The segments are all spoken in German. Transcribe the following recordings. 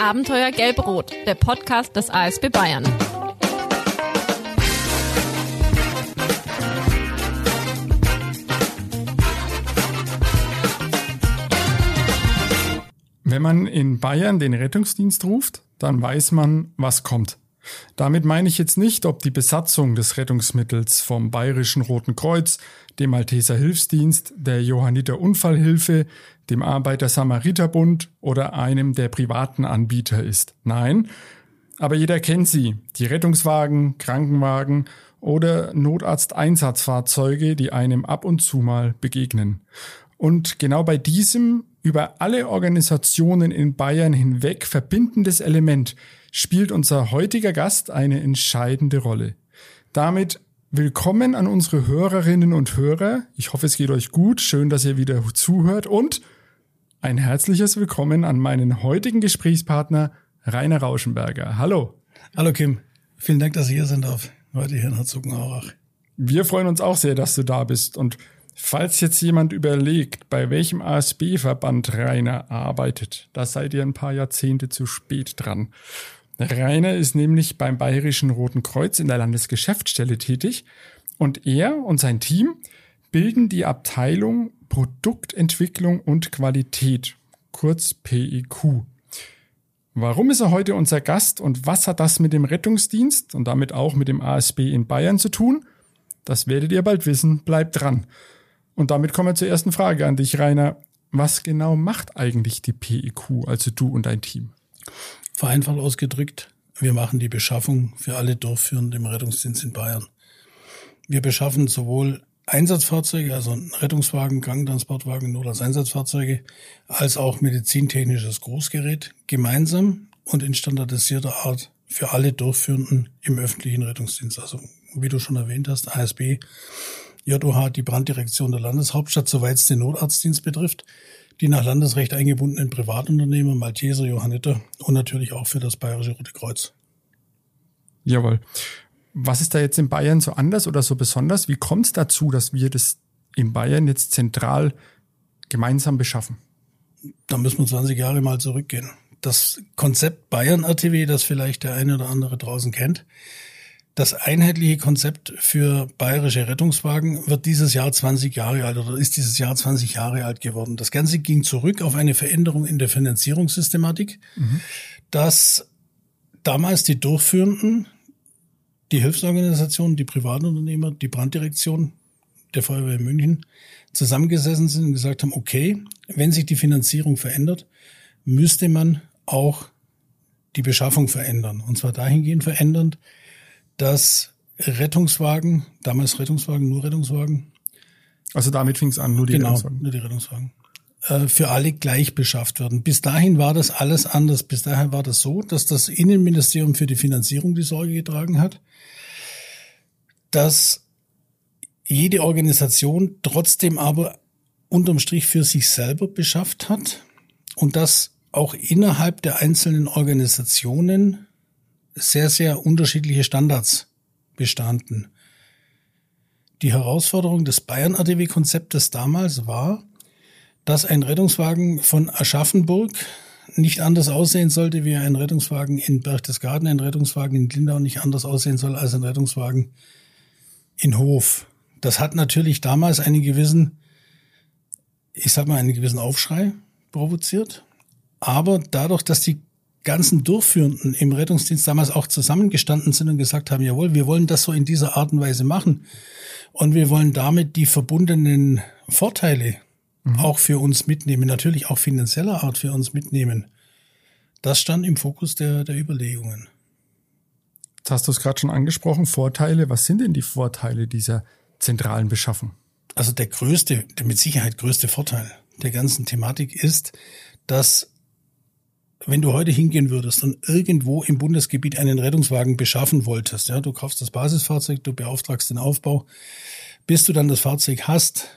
Abenteuer Gelb-Rot, der Podcast des ASB Bayern. Wenn man in Bayern den Rettungsdienst ruft, dann weiß man, was kommt. Damit meine ich jetzt nicht, ob die Besatzung des Rettungsmittels vom Bayerischen Roten Kreuz, dem Malteser Hilfsdienst, der Johanniter Unfallhilfe, dem Arbeiter-Samariter-Bund oder einem der privaten Anbieter ist. Nein, aber jeder kennt sie, die Rettungswagen, Krankenwagen oder Notarzteinsatzfahrzeuge, die einem ab und zu mal begegnen. Und genau bei diesem über alle Organisationen in Bayern hinweg verbindendes Element spielt unser heutiger Gast eine entscheidende Rolle. Damit willkommen an unsere Hörerinnen und Hörer. Ich hoffe, es geht euch gut. Schön, dass ihr wieder zuhört und ein herzliches Willkommen an meinen heutigen Gesprächspartner Rainer Rauschenberger. Hallo. Hallo Kim. Vielen Dank, dass ich hier sein darf. Heute hier in Herzogenaurach. Wir freuen uns auch sehr, dass du da bist und Falls jetzt jemand überlegt, bei welchem ASB-Verband Rainer arbeitet, da seid ihr ein paar Jahrzehnte zu spät dran. Rainer ist nämlich beim Bayerischen Roten Kreuz in der Landesgeschäftsstelle tätig und er und sein Team bilden die Abteilung Produktentwicklung und Qualität, kurz PEQ. Warum ist er heute unser Gast und was hat das mit dem Rettungsdienst und damit auch mit dem ASB in Bayern zu tun? Das werdet ihr bald wissen. Bleibt dran. Und damit kommen wir zur ersten Frage an dich, Rainer. Was genau macht eigentlich die PEQ, also du und dein Team? Vereinfacht ausgedrückt, wir machen die Beschaffung für alle Durchführenden im Rettungsdienst in Bayern. Wir beschaffen sowohl Einsatzfahrzeuge, also Rettungswagen, Krankentransportwagen, Notarzteinsatzfahrzeuge, als auch medizintechnisches Großgerät gemeinsam und in standardisierter Art für alle Durchführenden im öffentlichen Rettungsdienst. Also wie du schon erwähnt hast, ASB, JOH, die Branddirektion der Landeshauptstadt, soweit es den Notarztdienst betrifft, die nach Landesrecht eingebundenen Privatunternehmen, Malteser, Johanniter und natürlich auch für das Bayerische Rote Kreuz. Jawohl. Was ist da jetzt in Bayern so anders oder so besonders? Wie kommt es dazu, dass wir das in Bayern jetzt zentral gemeinsam beschaffen? Da müssen wir 20 Jahre mal zurückgehen. Das Konzept Bayern RTW, das vielleicht der eine oder andere draußen kennt, das einheitliche Konzept für bayerische Rettungswagen wird dieses Jahr 20 Jahre alt oder ist dieses Jahr 20 Jahre alt geworden. Das Ganze ging zurück auf eine Veränderung in der Finanzierungssystematik, mhm. dass damals die Durchführenden, die Hilfsorganisationen, die Privatunternehmer, die Branddirektion der Feuerwehr in München zusammengesessen sind und gesagt haben, okay, wenn sich die Finanzierung verändert, müsste man auch die Beschaffung verändern. Und zwar dahingehend verändernd, dass Rettungswagen, damals Rettungswagen, nur Rettungswagen. Also damit fing es an, nur die genau, Rettungswagen. Nur die Rettungswagen. Äh, für alle gleich beschafft werden. Bis dahin war das alles anders. Bis dahin war das so, dass das Innenministerium für die Finanzierung die Sorge getragen hat, dass jede Organisation trotzdem aber unterm Strich für sich selber beschafft hat und dass auch innerhalb der einzelnen Organisationen sehr, sehr unterschiedliche Standards bestanden. Die Herausforderung des Bayern-ADW-Konzeptes damals war, dass ein Rettungswagen von Aschaffenburg nicht anders aussehen sollte wie ein Rettungswagen in Berchtesgaden, ein Rettungswagen in Lindau nicht anders aussehen soll als ein Rettungswagen in Hof. Das hat natürlich damals einen gewissen, ich sag mal, einen gewissen Aufschrei provoziert. Aber dadurch, dass die ganzen Durchführenden im Rettungsdienst damals auch zusammengestanden sind und gesagt haben, jawohl, wir wollen das so in dieser Art und Weise machen. Und wir wollen damit die verbundenen Vorteile mhm. auch für uns mitnehmen, natürlich auch finanzieller Art für uns mitnehmen. Das stand im Fokus der, der Überlegungen. Jetzt hast du es gerade schon angesprochen, Vorteile. Was sind denn die Vorteile dieser zentralen Beschaffung? Also der größte, der mit Sicherheit größte Vorteil der ganzen Thematik ist, dass wenn du heute hingehen würdest und irgendwo im Bundesgebiet einen Rettungswagen beschaffen wolltest, ja, du kaufst das Basisfahrzeug, du beauftragst den Aufbau, bis du dann das Fahrzeug hast,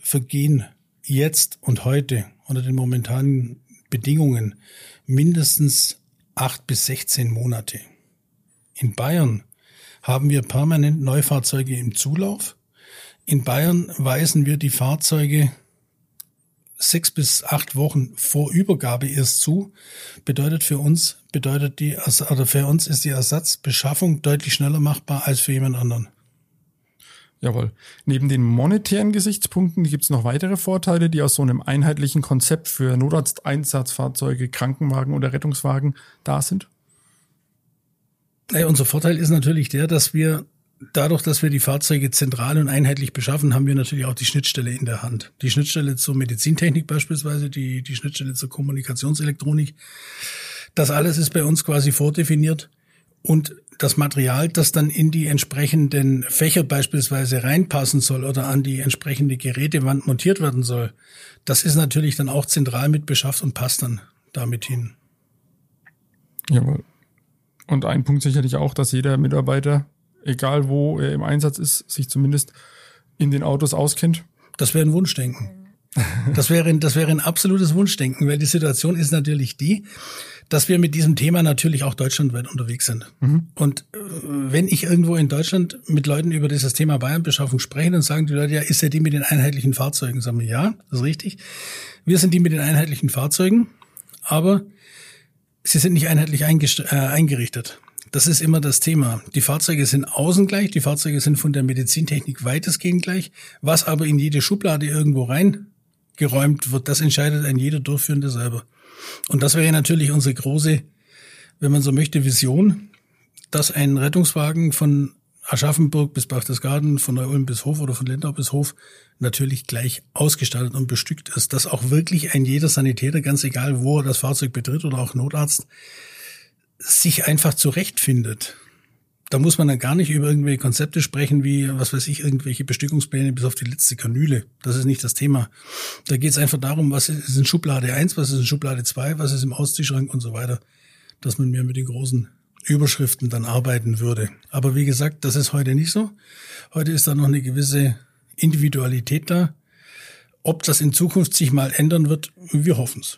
vergehen jetzt und heute unter den momentanen Bedingungen mindestens acht bis 16 Monate. In Bayern haben wir permanent Neufahrzeuge im Zulauf. In Bayern weisen wir die Fahrzeuge sechs bis acht Wochen vor Übergabe erst zu. Bedeutet für uns, bedeutet die, oder für uns ist die Ersatzbeschaffung deutlich schneller machbar als für jemand anderen. Jawohl. Neben den monetären Gesichtspunkten gibt es noch weitere Vorteile, die aus so einem einheitlichen Konzept für Notarzteinsatzfahrzeuge, Krankenwagen oder Rettungswagen da sind? Naja, unser Vorteil ist natürlich der, dass wir dadurch, dass wir die Fahrzeuge zentral und einheitlich beschaffen, haben wir natürlich auch die Schnittstelle in der Hand. Die Schnittstelle zur Medizintechnik beispielsweise, die, die Schnittstelle zur Kommunikationselektronik. Das alles ist bei uns quasi vordefiniert. Und das Material, das dann in die entsprechenden Fächer beispielsweise reinpassen soll oder an die entsprechende Gerätewand montiert werden soll, das ist natürlich dann auch zentral mit beschafft und passt dann damit hin. Jawohl. Und ein Punkt sicherlich auch, dass jeder Mitarbeiter egal wo er im Einsatz ist, sich zumindest in den Autos auskennt? Das wäre ein Wunschdenken. Das wäre, das wäre ein absolutes Wunschdenken, weil die Situation ist natürlich die, dass wir mit diesem Thema natürlich auch deutschlandweit unterwegs sind. Mhm. Und äh, wenn ich irgendwo in Deutschland mit Leuten über dieses Thema Bayernbeschaffung spreche, dann sagen die Leute, ja, ist ja die mit den einheitlichen Fahrzeugen? Sagen wir, ja, das ist richtig. Wir sind die mit den einheitlichen Fahrzeugen, aber sie sind nicht einheitlich äh, eingerichtet. Das ist immer das Thema. Die Fahrzeuge sind außen gleich, die Fahrzeuge sind von der Medizintechnik weitestgehend gleich. Was aber in jede Schublade irgendwo reingeräumt wird, das entscheidet ein jeder Durchführende selber. Und das wäre natürlich unsere große, wenn man so möchte, Vision, dass ein Rettungswagen von Aschaffenburg bis Berchtesgaden, von Neu-Ulm bis Hof oder von Lindau bis Hof natürlich gleich ausgestattet und bestückt ist, dass auch wirklich ein jeder Sanitäter, ganz egal wo er das Fahrzeug betritt oder auch Notarzt, sich einfach zurechtfindet. Da muss man dann gar nicht über irgendwelche Konzepte sprechen, wie, was weiß ich, irgendwelche Bestückungspläne bis auf die letzte Kanüle. Das ist nicht das Thema. Da geht es einfach darum, was ist in Schublade 1, was ist in Schublade 2, was ist im Ausziehschrank und so weiter. Dass man mehr mit den großen Überschriften dann arbeiten würde. Aber wie gesagt, das ist heute nicht so. Heute ist da noch eine gewisse Individualität da. Ob das in Zukunft sich mal ändern wird, wir hoffen es.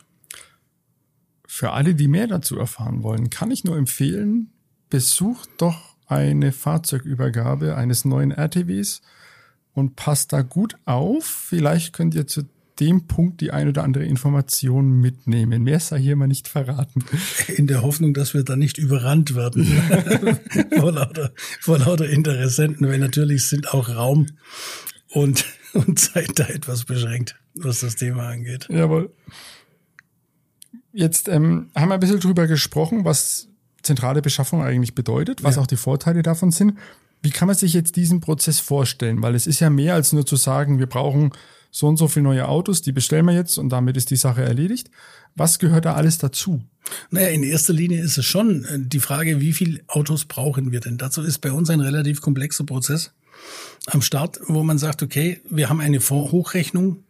Für alle, die mehr dazu erfahren wollen, kann ich nur empfehlen, besucht doch eine Fahrzeugübergabe eines neuen RTWs und passt da gut auf. Vielleicht könnt ihr zu dem Punkt die ein oder andere Information mitnehmen. Mehr sei hier mal nicht verraten. In der Hoffnung, dass wir da nicht überrannt werden vor, lauter, vor lauter Interessenten, weil natürlich sind auch Raum und, und Zeit da etwas beschränkt, was das Thema angeht. Jawohl. Jetzt ähm, haben wir ein bisschen drüber gesprochen, was zentrale Beschaffung eigentlich bedeutet, was ja. auch die Vorteile davon sind. Wie kann man sich jetzt diesen Prozess vorstellen? Weil es ist ja mehr als nur zu sagen, wir brauchen so und so viele neue Autos, die bestellen wir jetzt und damit ist die Sache erledigt. Was gehört da alles dazu? Naja, in erster Linie ist es schon äh, die Frage, wie viele Autos brauchen wir denn? Dazu ist bei uns ein relativ komplexer Prozess am Start, wo man sagt, okay, wir haben eine Hochrechnung.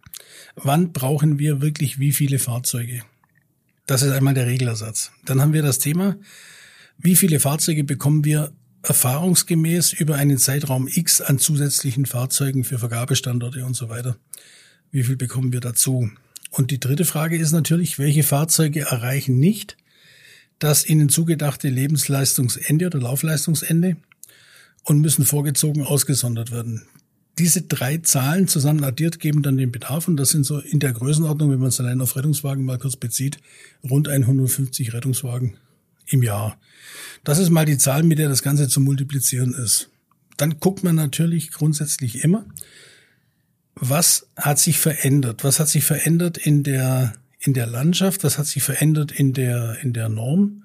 Wann brauchen wir wirklich wie viele Fahrzeuge? Das ist einmal der Reglersatz. Dann haben wir das Thema, wie viele Fahrzeuge bekommen wir erfahrungsgemäß über einen Zeitraum X an zusätzlichen Fahrzeugen für Vergabestandorte und so weiter. Wie viel bekommen wir dazu? Und die dritte Frage ist natürlich, welche Fahrzeuge erreichen nicht das ihnen zugedachte Lebensleistungsende oder Laufleistungsende und müssen vorgezogen ausgesondert werden diese drei Zahlen zusammen addiert geben dann den Bedarf und das sind so in der Größenordnung, wenn man es allein auf Rettungswagen mal kurz bezieht, rund 150 Rettungswagen im Jahr. Das ist mal die Zahl, mit der das Ganze zu multiplizieren ist. Dann guckt man natürlich grundsätzlich immer, was hat sich verändert? Was hat sich verändert in der, in der Landschaft? Was hat sich verändert in der, in der Norm?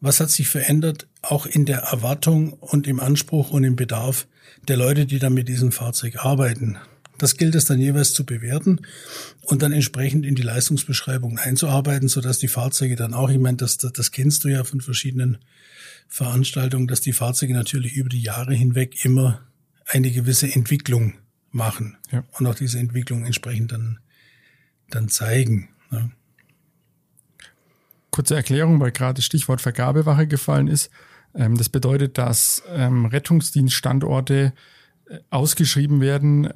Was hat sich verändert auch in der Erwartung und im Anspruch und im Bedarf der Leute, die dann mit diesem Fahrzeug arbeiten. Das gilt es dann jeweils zu bewerten und dann entsprechend in die Leistungsbeschreibung einzuarbeiten, sodass die Fahrzeuge dann auch, ich meine, das, das, das kennst du ja von verschiedenen Veranstaltungen, dass die Fahrzeuge natürlich über die Jahre hinweg immer eine gewisse Entwicklung machen ja. und auch diese Entwicklung entsprechend dann, dann zeigen. Ja. Kurze Erklärung, weil gerade Stichwort Vergabewache gefallen ist. Ähm, das bedeutet, dass ähm, Rettungsdienststandorte äh, ausgeschrieben werden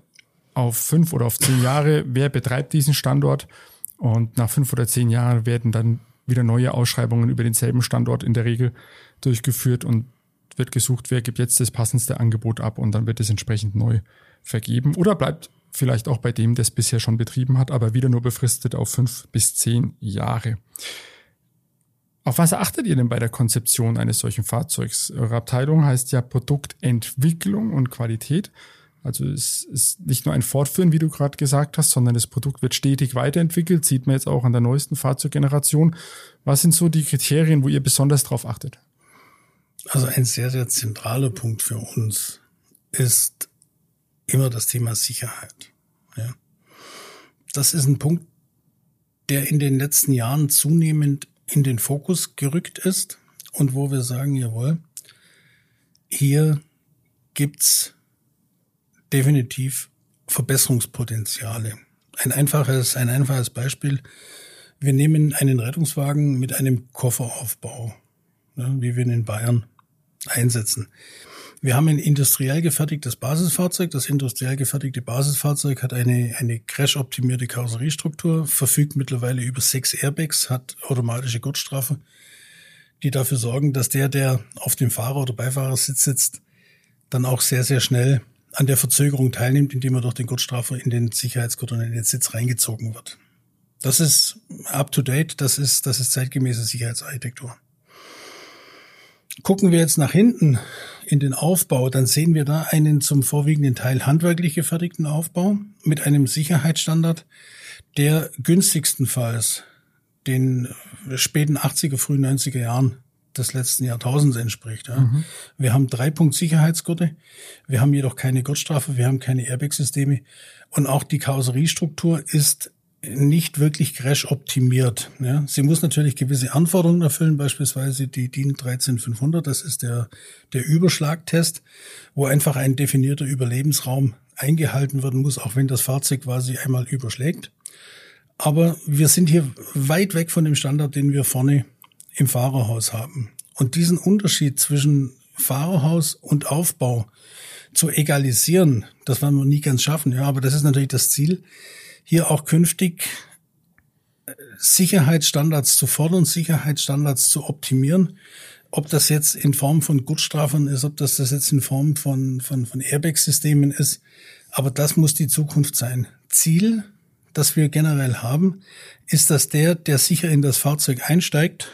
auf fünf oder auf zehn Jahre. Wer betreibt diesen Standort? Und nach fünf oder zehn Jahren werden dann wieder neue Ausschreibungen über denselben Standort in der Regel durchgeführt und wird gesucht, wer gibt jetzt das passendste Angebot ab und dann wird es entsprechend neu vergeben oder bleibt vielleicht auch bei dem, es bisher schon betrieben hat, aber wieder nur befristet auf fünf bis zehn Jahre. Auf was achtet ihr denn bei der Konzeption eines solchen Fahrzeugs? Eure Abteilung heißt ja Produktentwicklung und Qualität. Also es ist nicht nur ein Fortführen, wie du gerade gesagt hast, sondern das Produkt wird stetig weiterentwickelt, sieht man jetzt auch an der neuesten Fahrzeuggeneration. Was sind so die Kriterien, wo ihr besonders drauf achtet? Also ein sehr, sehr zentraler Punkt für uns ist immer das Thema Sicherheit. Ja. Das ist ein Punkt, der in den letzten Jahren zunehmend in den Fokus gerückt ist und wo wir sagen, jawohl, hier gibt's definitiv Verbesserungspotenziale. Ein einfaches, ein einfaches Beispiel. Wir nehmen einen Rettungswagen mit einem Kofferaufbau, ne, wie wir ihn in Bayern einsetzen. Wir haben ein industriell gefertigtes Basisfahrzeug. Das industriell gefertigte Basisfahrzeug hat eine, eine crash-optimierte Karosseriestruktur, verfügt mittlerweile über sechs Airbags, hat automatische Gurtstrafe, die dafür sorgen, dass der, der auf dem Fahrer- oder Beifahrersitz sitzt, dann auch sehr, sehr schnell an der Verzögerung teilnimmt, indem er durch den Gurtstrafer in den Sicherheitsgurt und in den Sitz reingezogen wird. Das ist up to date, das ist, das ist zeitgemäße Sicherheitsarchitektur. Gucken wir jetzt nach hinten in den Aufbau, dann sehen wir da einen zum vorwiegenden Teil handwerklich gefertigten Aufbau mit einem Sicherheitsstandard, der günstigstenfalls den späten 80er, frühen 90er Jahren des letzten Jahrtausends entspricht. Ja. Mhm. Wir haben drei Punkt Sicherheitsgurte, wir haben jedoch keine Gurtstrafe, wir haben keine Airbag-Systeme und auch die Karosseriestruktur ist nicht wirklich crash optimiert. Ja. Sie muss natürlich gewisse Anforderungen erfüllen, beispielsweise die DIN 13500, das ist der, der Überschlagtest, wo einfach ein definierter Überlebensraum eingehalten werden muss, auch wenn das Fahrzeug quasi einmal überschlägt. Aber wir sind hier weit weg von dem Standard, den wir vorne im Fahrerhaus haben. Und diesen Unterschied zwischen Fahrerhaus und Aufbau zu egalisieren, das werden wir nie ganz schaffen, ja, aber das ist natürlich das Ziel, hier auch künftig äh, Sicherheitsstandards zu fordern, Sicherheitsstandards zu optimieren. Ob das jetzt in Form von Gutstrafen ist, ob das, das jetzt in Form von, von, von Airbag-Systemen ist. Aber das muss die Zukunft sein. Ziel, das wir generell haben, ist, dass der, der sicher in das Fahrzeug einsteigt,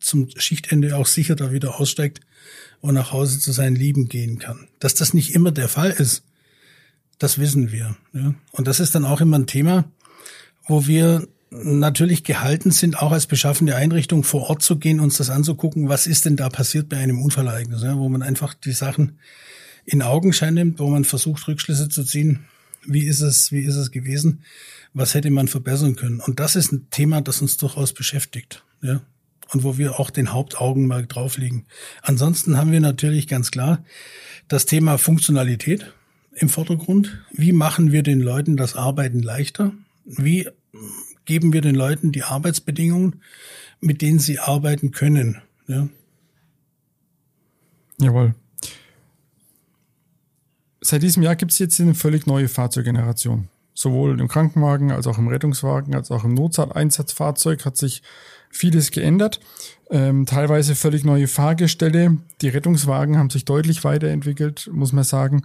zum Schichtende auch sicher da wieder aussteigt und nach Hause zu seinen Lieben gehen kann. Dass das nicht immer der Fall ist, das wissen wir. Ja. Und das ist dann auch immer ein Thema, wo wir natürlich gehalten sind, auch als beschaffende Einrichtung vor Ort zu gehen, uns das anzugucken, was ist denn da passiert bei einem Unfallereignis, ja, wo man einfach die Sachen in Augenschein nimmt, wo man versucht, Rückschlüsse zu ziehen. Wie ist es, wie ist es gewesen? Was hätte man verbessern können? Und das ist ein Thema, das uns durchaus beschäftigt, ja. Und wo wir auch den Hauptaugenmerk drauflegen. Ansonsten haben wir natürlich ganz klar das Thema Funktionalität im Vordergrund. Wie machen wir den Leuten das Arbeiten leichter? Wie geben wir den Leuten die Arbeitsbedingungen, mit denen sie arbeiten können? Ja. Jawohl. Seit diesem Jahr gibt es jetzt eine völlig neue Fahrzeuggeneration. Sowohl im Krankenwagen als auch im Rettungswagen als auch im Notfalleinsatzfahrzeug hat sich vieles geändert. Ähm, teilweise völlig neue Fahrgestelle. Die Rettungswagen haben sich deutlich weiterentwickelt, muss man sagen.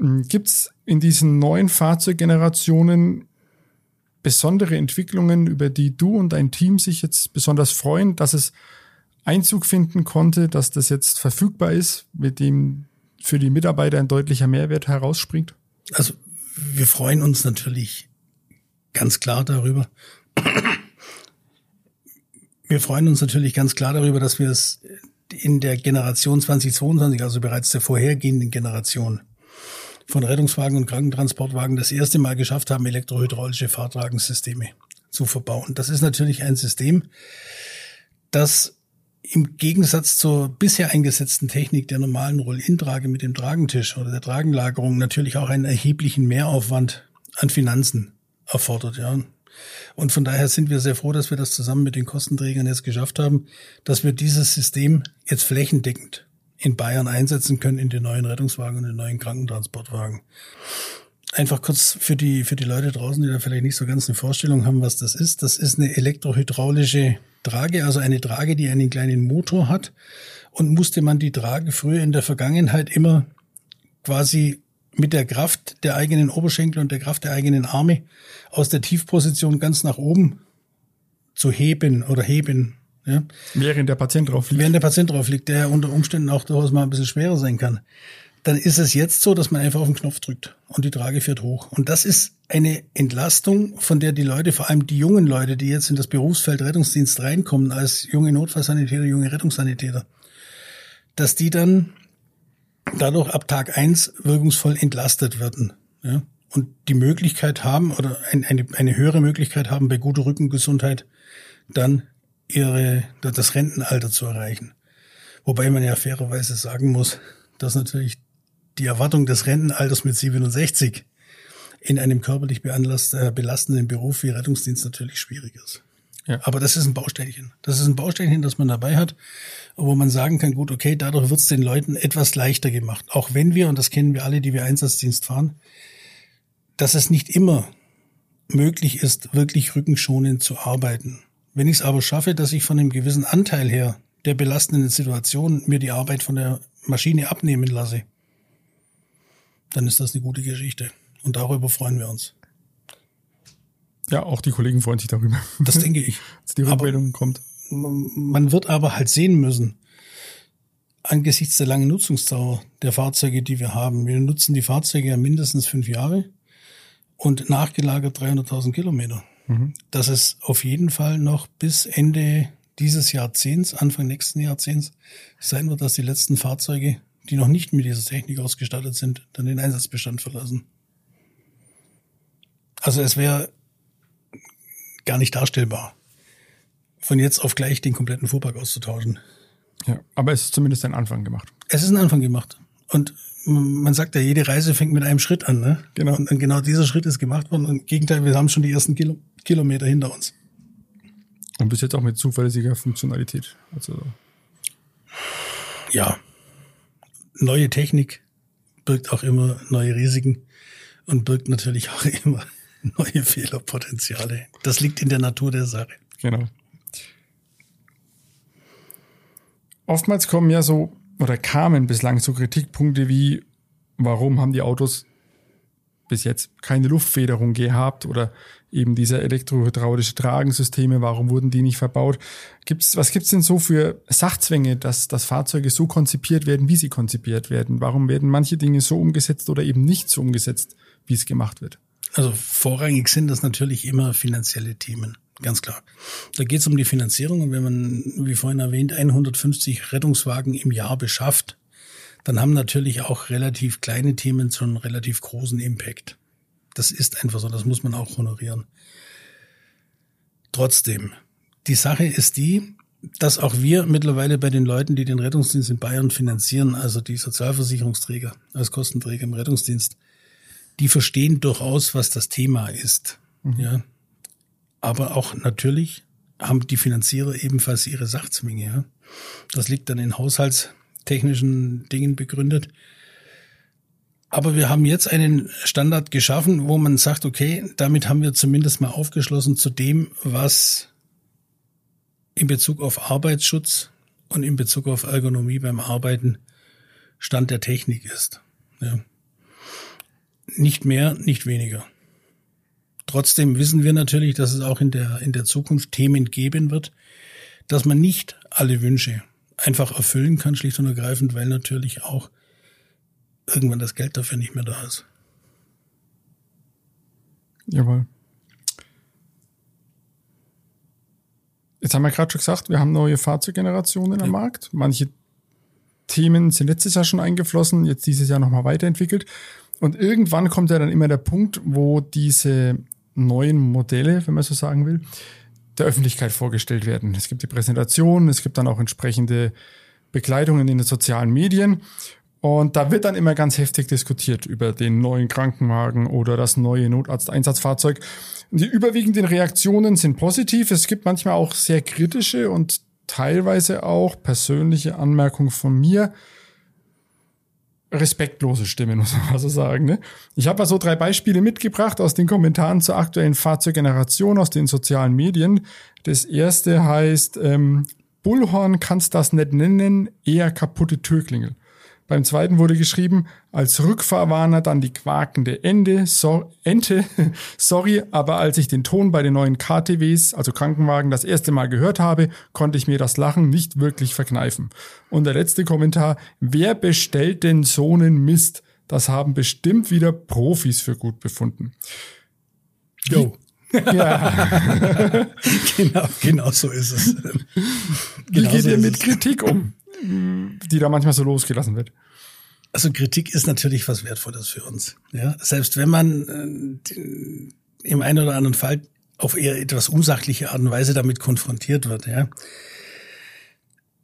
Ähm, Gibt es in diesen neuen Fahrzeuggenerationen besondere Entwicklungen, über die du und dein Team sich jetzt besonders freuen, dass es Einzug finden konnte, dass das jetzt verfügbar ist, mit dem für die Mitarbeiter ein deutlicher Mehrwert herausspringt? Also wir freuen uns natürlich ganz klar darüber. Wir freuen uns natürlich ganz klar darüber, dass wir es in der Generation 2022, also bereits der vorhergehenden Generation, von Rettungswagen und Krankentransportwagen das erste Mal geschafft haben, elektrohydraulische Fahrtragensysteme zu verbauen. Das ist natürlich ein System, das im Gegensatz zur bisher eingesetzten Technik der normalen Roll-In-Trage mit dem Tragentisch oder der Tragenlagerung natürlich auch einen erheblichen Mehraufwand an Finanzen erfordert. Ja. Und von daher sind wir sehr froh, dass wir das zusammen mit den Kostenträgern jetzt geschafft haben, dass wir dieses System jetzt flächendeckend in Bayern einsetzen können in den neuen Rettungswagen und den neuen Krankentransportwagen. Einfach kurz für die, für die Leute draußen, die da vielleicht nicht so ganz eine Vorstellung haben, was das ist. Das ist eine elektrohydraulische Trage, also eine Trage, die einen kleinen Motor hat. Und musste man die Trage früher in der Vergangenheit immer quasi mit der Kraft der eigenen Oberschenkel und der Kraft der eigenen Arme aus der Tiefposition ganz nach oben zu heben oder heben. Ja. Während der Patient drauf liegt. Während der Patient drauf liegt, der unter Umständen auch durchaus mal ein bisschen schwerer sein kann. Dann ist es jetzt so, dass man einfach auf den Knopf drückt und die Trage fährt hoch. Und das ist eine Entlastung, von der die Leute, vor allem die jungen Leute, die jetzt in das Berufsfeld Rettungsdienst reinkommen, als junge Notfallsanitäter, junge Rettungssanitäter, dass die dann dadurch ab Tag eins wirkungsvoll entlastet werden. Ja? Und die Möglichkeit haben oder ein, eine, eine höhere Möglichkeit haben, bei guter Rückengesundheit dann ihre, das Rentenalter zu erreichen. Wobei man ja fairerweise sagen muss, dass natürlich die Erwartung des Rentenalters mit 67 in einem körperlich äh, belastenden Beruf wie Rettungsdienst natürlich schwierig ist. Ja. Aber das ist ein Bausteinchen. Das ist ein Bausteinchen, das man dabei hat, wo man sagen kann, gut, okay, dadurch wird es den Leuten etwas leichter gemacht. Auch wenn wir, und das kennen wir alle, die wir Einsatzdienst fahren, dass es nicht immer möglich ist, wirklich rückenschonend zu arbeiten. Wenn ich es aber schaffe, dass ich von einem gewissen Anteil her der belastenden Situation mir die Arbeit von der Maschine abnehmen lasse, dann ist das eine gute Geschichte. Und darüber freuen wir uns. Ja, auch die Kollegen freuen sich darüber. Das denke ich. Dass die Rückmeldung aber kommt. Man wird aber halt sehen müssen, angesichts der langen Nutzungsdauer der Fahrzeuge, die wir haben. Wir nutzen die Fahrzeuge ja mindestens fünf Jahre und nachgelagert 300.000 Kilometer. Mhm. Dass es auf jeden Fall noch bis Ende dieses Jahrzehnts, Anfang nächsten Jahrzehnts sein wird, dass die letzten Fahrzeuge, die noch nicht mit dieser Technik ausgestattet sind, dann den Einsatzbestand verlassen. Also es wäre gar nicht darstellbar, von jetzt auf gleich den kompletten Fuhrpark auszutauschen. Ja, aber es ist zumindest ein Anfang gemacht. Es ist ein Anfang gemacht. Und man sagt ja, jede Reise fängt mit einem Schritt an. Ne? Genau. Und genau dieser Schritt ist gemacht worden. Und im Gegenteil, wir haben schon die ersten Kilo Kilometer hinter uns. Und bis jetzt auch mit zuverlässiger Funktionalität. Also ja, neue Technik birgt auch immer neue Risiken und birgt natürlich auch immer neue Fehlerpotenziale. Das liegt in der Natur der Sache. Genau. Oftmals kommen ja so oder kamen bislang so Kritikpunkte wie, warum haben die Autos bis jetzt keine Luftfederung gehabt oder eben diese elektrohydraulische Tragensysteme, warum wurden die nicht verbaut? Gibt's, was gibt's denn so für Sachzwänge, dass, dass Fahrzeuge so konzipiert werden, wie sie konzipiert werden? Warum werden manche Dinge so umgesetzt oder eben nicht so umgesetzt, wie es gemacht wird? Also vorrangig sind das natürlich immer finanzielle Themen, ganz klar. Da geht es um die Finanzierung und wenn man, wie vorhin erwähnt, 150 Rettungswagen im Jahr beschafft, dann haben natürlich auch relativ kleine Themen so einen relativ großen Impact. Das ist einfach so, das muss man auch honorieren. Trotzdem, die Sache ist die, dass auch wir mittlerweile bei den Leuten, die den Rettungsdienst in Bayern finanzieren, also die Sozialversicherungsträger als Kostenträger im Rettungsdienst, die verstehen durchaus, was das Thema ist. Mhm. Ja. Aber auch natürlich haben die Finanzierer ebenfalls ihre Sachzwinge. Ja. Das liegt dann in haushaltstechnischen Dingen begründet. Aber wir haben jetzt einen Standard geschaffen, wo man sagt, okay, damit haben wir zumindest mal aufgeschlossen zu dem, was in Bezug auf Arbeitsschutz und in Bezug auf Ergonomie beim Arbeiten Stand der Technik ist. Ja. Nicht mehr, nicht weniger. Trotzdem wissen wir natürlich, dass es auch in der, in der Zukunft Themen geben wird, dass man nicht alle Wünsche einfach erfüllen kann, schlicht und ergreifend, weil natürlich auch irgendwann das Geld dafür nicht mehr da ist. Jawohl. Jetzt haben wir gerade schon gesagt, wir haben neue Fahrzeuggenerationen ja. am Markt. Manche Themen sind letztes Jahr schon eingeflossen, jetzt dieses Jahr nochmal weiterentwickelt. Und irgendwann kommt ja dann immer der Punkt, wo diese neuen Modelle, wenn man so sagen will, der Öffentlichkeit vorgestellt werden. Es gibt die Präsentation, es gibt dann auch entsprechende Begleitungen in den sozialen Medien. Und da wird dann immer ganz heftig diskutiert über den neuen Krankenwagen oder das neue Notarzteinsatzfahrzeug. Die überwiegenden Reaktionen sind positiv. Es gibt manchmal auch sehr kritische und teilweise auch persönliche Anmerkungen von mir, respektlose Stimme, muss man mal so sagen. Ne? Ich habe mal so drei Beispiele mitgebracht aus den Kommentaren zur aktuellen Fahrzeuggeneration aus den sozialen Medien. Das erste heißt, ähm, Bullhorn kannst das nicht nennen, eher kaputte Türklingel. Beim zweiten wurde geschrieben, als Rückfahrwarner dann die quakende Ende, so, Ente, sorry, aber als ich den Ton bei den neuen KTWs, also Krankenwagen, das erste Mal gehört habe, konnte ich mir das Lachen nicht wirklich verkneifen. Und der letzte Kommentar, wer bestellt denn so einen Mist? Das haben bestimmt wieder Profis für gut befunden. Jo. Ja. genau, genau so ist es. Wie genau geht so ihr mit Kritik um, die da manchmal so losgelassen wird? Also Kritik ist natürlich was Wertvolles für uns. Ja, selbst wenn man äh, im einen oder anderen Fall auf eher etwas unsachliche Art und Weise damit konfrontiert wird, ja,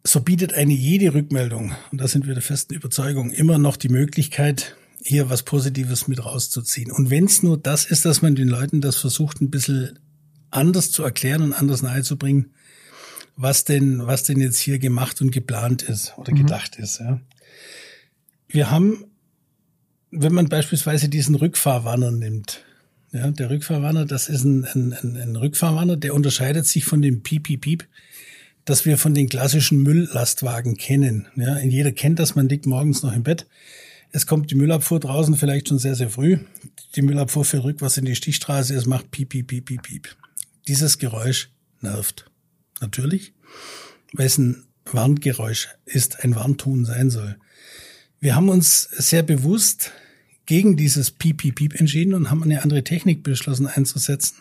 so bietet eine jede Rückmeldung, und da sind wir der festen Überzeugung, immer noch die Möglichkeit, hier was Positives mit rauszuziehen. Und wenn es nur das ist, dass man den Leuten das versucht, ein bisschen anders zu erklären und anders nahezubringen, was denn, was denn jetzt hier gemacht und geplant ist oder mhm. gedacht ist. Ja. Wir haben, wenn man beispielsweise diesen Rückfahrwarner nimmt, ja, der Rückfahrwarner, das ist ein, ein, ein, ein Rückfahrwarner, der unterscheidet sich von dem Piep, Piep, Piep, das wir von den klassischen Mülllastwagen kennen. Ja, jeder kennt das, man liegt morgens noch im Bett. Es kommt die Müllabfuhr draußen vielleicht schon sehr, sehr früh. Die Müllabfuhr fährt rückwärts in die Stichstraße, es macht piep, piep, piep, piep, piep. Dieses Geräusch nervt. Natürlich, wessen Warngeräusch ist, ein Warnton sein soll. Wir haben uns sehr bewusst gegen dieses Piep, Piep, Piep entschieden und haben eine andere Technik beschlossen einzusetzen,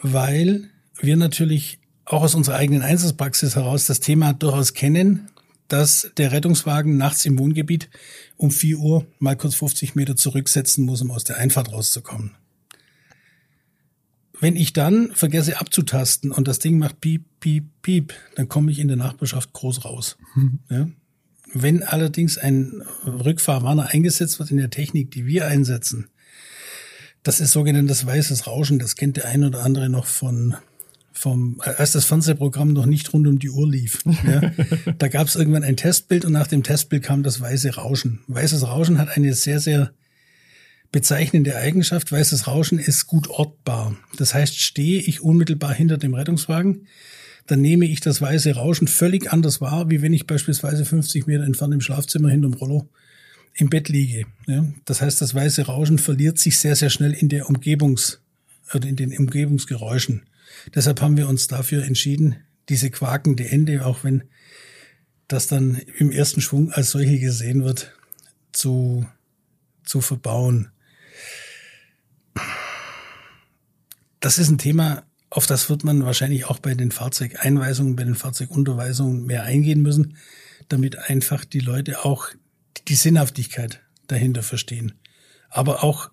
weil wir natürlich auch aus unserer eigenen Einsatzpraxis heraus das Thema durchaus kennen, dass der Rettungswagen nachts im Wohngebiet um 4 Uhr mal kurz 50 Meter zurücksetzen muss, um aus der Einfahrt rauszukommen. Wenn ich dann vergesse abzutasten und das Ding macht piep, piep, piep, dann komme ich in der Nachbarschaft groß raus. Mhm. Ja? Wenn allerdings ein Rückfahrwarner eingesetzt wird in der Technik, die wir einsetzen, das ist sogenanntes weißes Rauschen. Das kennt der ein oder andere noch von vom, als das Fernsehprogramm noch nicht rund um die Uhr lief. Ja, da gab es irgendwann ein Testbild und nach dem Testbild kam das weiße Rauschen. Weißes Rauschen hat eine sehr, sehr bezeichnende Eigenschaft. Weißes Rauschen ist gut ortbar. Das heißt, stehe ich unmittelbar hinter dem Rettungswagen, dann nehme ich das weiße Rauschen völlig anders wahr, wie wenn ich beispielsweise 50 Meter entfernt im Schlafzimmer hinterm Rollo im Bett liege. Ja, das heißt, das weiße Rauschen verliert sich sehr, sehr schnell in der Umgebungs, oder in den Umgebungsgeräuschen. Deshalb haben wir uns dafür entschieden, diese quakende Ende, auch wenn das dann im ersten Schwung als solche gesehen wird, zu, zu verbauen. Das ist ein Thema, auf das wird man wahrscheinlich auch bei den Fahrzeugeinweisungen, bei den Fahrzeugunterweisungen mehr eingehen müssen, damit einfach die Leute auch die Sinnhaftigkeit dahinter verstehen. Aber auch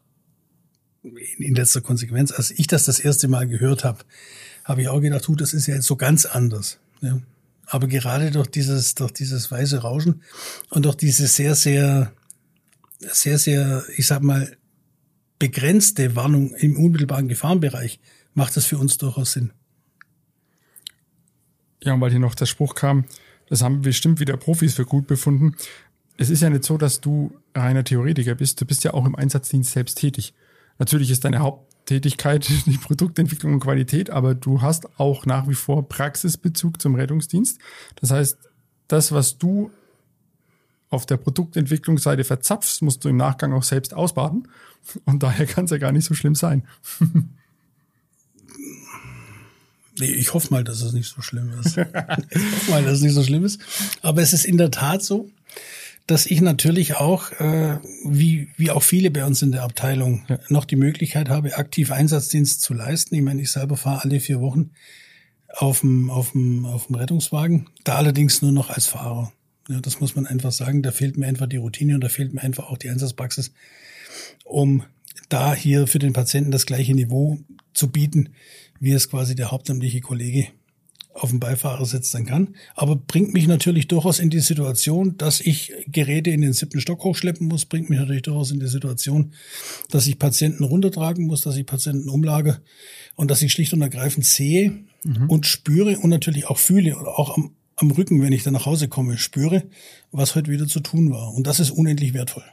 in letzter Konsequenz, als ich das das erste Mal gehört habe, habe ich auch gedacht, das ist ja jetzt so ganz anders. Ja. Aber gerade durch dieses, durch dieses weiße Rauschen und durch diese sehr, sehr, sehr, sehr, ich sag mal, begrenzte Warnung im unmittelbaren Gefahrenbereich macht das für uns durchaus Sinn. Ja, und weil hier noch der Spruch kam, das haben bestimmt wieder Profis für gut befunden. Es ist ja nicht so, dass du reiner Theoretiker bist. Du bist ja auch im Einsatzdienst selbst tätig. Natürlich ist deine Haupttätigkeit die Produktentwicklung und Qualität, aber du hast auch nach wie vor Praxisbezug zum Rettungsdienst. Das heißt, das, was du auf der Produktentwicklungsseite verzapfst, musst du im Nachgang auch selbst ausbaden. Und daher kann es ja gar nicht so schlimm sein. Nee, ich hoffe mal, dass es nicht so schlimm ist. ich hoffe mal, dass es nicht so schlimm ist. Aber es ist in der Tat so, dass ich natürlich auch, äh, wie, wie auch viele bei uns in der Abteilung, ja. noch die Möglichkeit habe, aktiv Einsatzdienst zu leisten. Ich meine, ich selber fahre alle vier Wochen auf dem, auf dem, auf dem Rettungswagen, da allerdings nur noch als Fahrer. Ja, das muss man einfach sagen. Da fehlt mir einfach die Routine und da fehlt mir einfach auch die Einsatzpraxis, um da hier für den Patienten das gleiche Niveau zu bieten, wie es quasi der hauptamtliche Kollege auf dem Beifahrersitz dann kann. Aber bringt mich natürlich durchaus in die Situation, dass ich Geräte in den siebten Stock hochschleppen muss, bringt mich natürlich durchaus in die Situation, dass ich Patienten runtertragen muss, dass ich Patienten umlage und dass ich schlicht und ergreifend sehe mhm. und spüre und natürlich auch fühle oder auch am, am Rücken, wenn ich dann nach Hause komme, spüre, was heute wieder zu tun war. Und das ist unendlich wertvoll.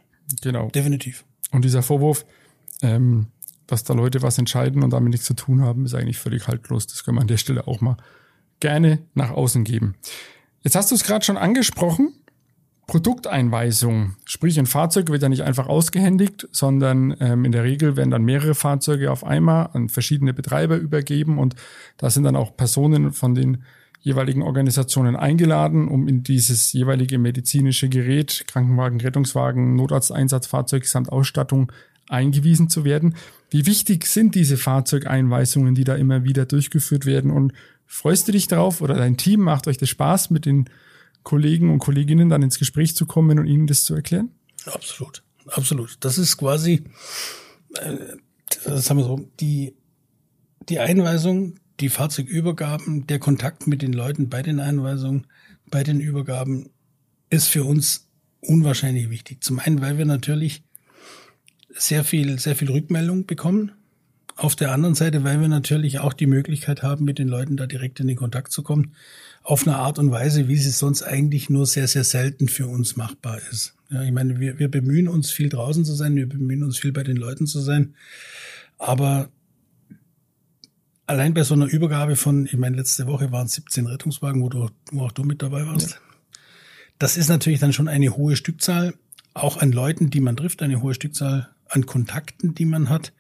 Genau. Definitiv. Und dieser Vorwurf, ähm, dass da Leute was entscheiden und damit nichts zu tun haben, ist eigentlich völlig haltlos. Das können wir an der Stelle auch mal gerne nach außen geben. Jetzt hast du es gerade schon angesprochen. Produkteinweisung. Sprich, ein Fahrzeug wird ja nicht einfach ausgehändigt, sondern ähm, in der Regel werden dann mehrere Fahrzeuge auf einmal an verschiedene Betreiber übergeben und da sind dann auch Personen von den jeweiligen Organisationen eingeladen, um in dieses jeweilige medizinische Gerät, Krankenwagen, Rettungswagen, Notarzteinsatzfahrzeug samt Ausstattung eingewiesen zu werden. Wie wichtig sind diese Fahrzeugeinweisungen, die da immer wieder durchgeführt werden? Und freust du dich darauf oder dein Team macht euch das Spaß, mit den Kollegen und Kolleginnen dann ins Gespräch zu kommen und ihnen das zu erklären? Absolut, absolut. Das ist quasi, äh, das haben wir so, die, die Einweisung, die Fahrzeugübergaben, der Kontakt mit den Leuten bei den Einweisungen, bei den Übergaben ist für uns unwahrscheinlich wichtig. Zum einen, weil wir natürlich sehr viel, sehr viel Rückmeldung bekommen. Auf der anderen Seite, weil wir natürlich auch die Möglichkeit haben, mit den Leuten da direkt in den Kontakt zu kommen, auf eine Art und Weise, wie sie sonst eigentlich nur sehr, sehr selten für uns machbar ist. Ja, ich meine, wir, wir bemühen uns viel draußen zu sein, wir bemühen uns viel bei den Leuten zu sein, aber allein bei so einer Übergabe von, ich meine, letzte Woche waren es 17 Rettungswagen, wo, du, wo auch du mit dabei warst. Ja. Das ist natürlich dann schon eine hohe Stückzahl, auch an Leuten, die man trifft, eine hohe Stückzahl an Kontakten, die man hat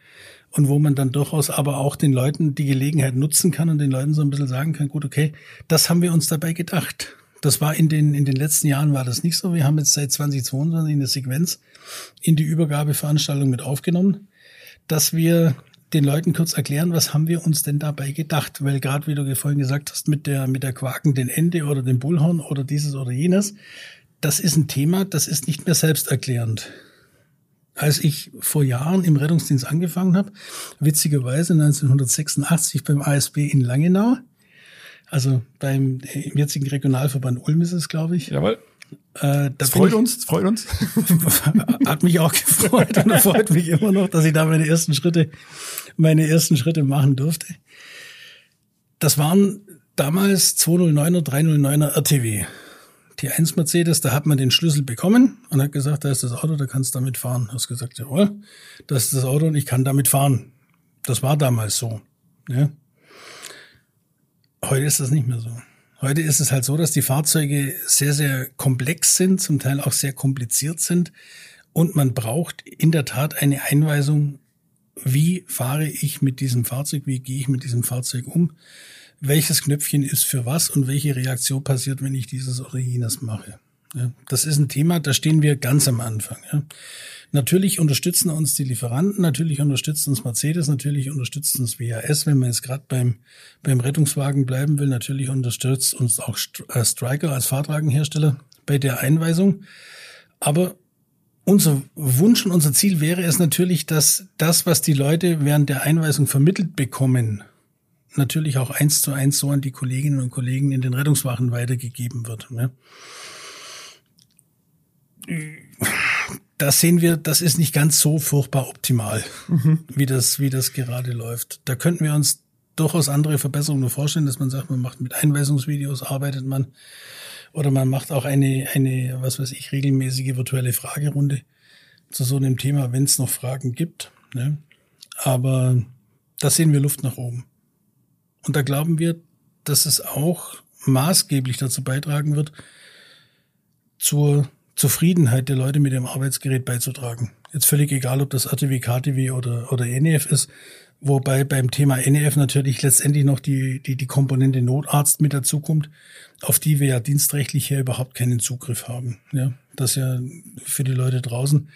und wo man dann durchaus aber auch den Leuten die Gelegenheit nutzen kann und den Leuten so ein bisschen sagen kann, gut, okay, das haben wir uns dabei gedacht. Das war in den, in den letzten Jahren war das nicht so. Wir haben jetzt seit 2022 eine Sequenz in die Übergabeveranstaltung mit aufgenommen, dass wir den Leuten kurz erklären, was haben wir uns denn dabei gedacht? Weil gerade, wie du vorhin gesagt hast, mit der, mit der quakenden Ende oder dem Bullhorn oder dieses oder jenes, das ist ein Thema, das ist nicht mehr selbsterklärend als ich vor Jahren im Rettungsdienst angefangen habe, witzigerweise 1986 beim ASB in Langenau, also beim im jetzigen Regionalverband Ulm ist es, glaube ich. Jawohl. Äh, das freut ich, uns, freut uns. hat mich auch gefreut und freut mich immer noch, dass ich da meine ersten Schritte, meine ersten Schritte machen durfte. Das waren damals 209er, 309er RTW. T1 Mercedes, da hat man den Schlüssel bekommen und hat gesagt, da ist das Auto, da kannst du damit fahren. Hast gesagt, jawohl, das ist das Auto und ich kann damit fahren. Das war damals so. Ja. Heute ist das nicht mehr so. Heute ist es halt so, dass die Fahrzeuge sehr, sehr komplex sind, zum Teil auch sehr kompliziert sind und man braucht in der Tat eine Einweisung, wie fahre ich mit diesem Fahrzeug, wie gehe ich mit diesem Fahrzeug um welches Knöpfchen ist für was und welche Reaktion passiert, wenn ich dieses oder jenes mache. Ja, das ist ein Thema, da stehen wir ganz am Anfang. Ja. Natürlich unterstützen uns die Lieferanten, natürlich unterstützt uns Mercedes, natürlich unterstützt uns WAS, wenn man jetzt gerade beim, beim Rettungswagen bleiben will, natürlich unterstützt uns auch äh, Striker als Fahrtragenhersteller bei der Einweisung. Aber unser Wunsch und unser Ziel wäre es natürlich, dass das, was die Leute während der Einweisung vermittelt bekommen, natürlich auch eins zu eins so an die Kolleginnen und Kollegen in den Rettungswachen weitergegeben wird. Ne? Da sehen wir, das ist nicht ganz so furchtbar optimal, mhm. wie das, wie das gerade läuft. Da könnten wir uns durchaus andere Verbesserungen vorstellen, dass man sagt, man macht mit Einweisungsvideos, arbeitet man, oder man macht auch eine, eine, was weiß ich, regelmäßige virtuelle Fragerunde zu so einem Thema, wenn es noch Fragen gibt. Ne? Aber da sehen wir Luft nach oben. Und da glauben wir, dass es auch maßgeblich dazu beitragen wird, zur Zufriedenheit der Leute mit dem Arbeitsgerät beizutragen. Jetzt völlig egal, ob das ATW, KTW oder, oder NEF ist. Wobei beim Thema NEF natürlich letztendlich noch die, die, die Komponente Notarzt mit dazukommt, auf die wir ja dienstrechtlich hier überhaupt keinen Zugriff haben. Ja, das ja für die Leute draußen.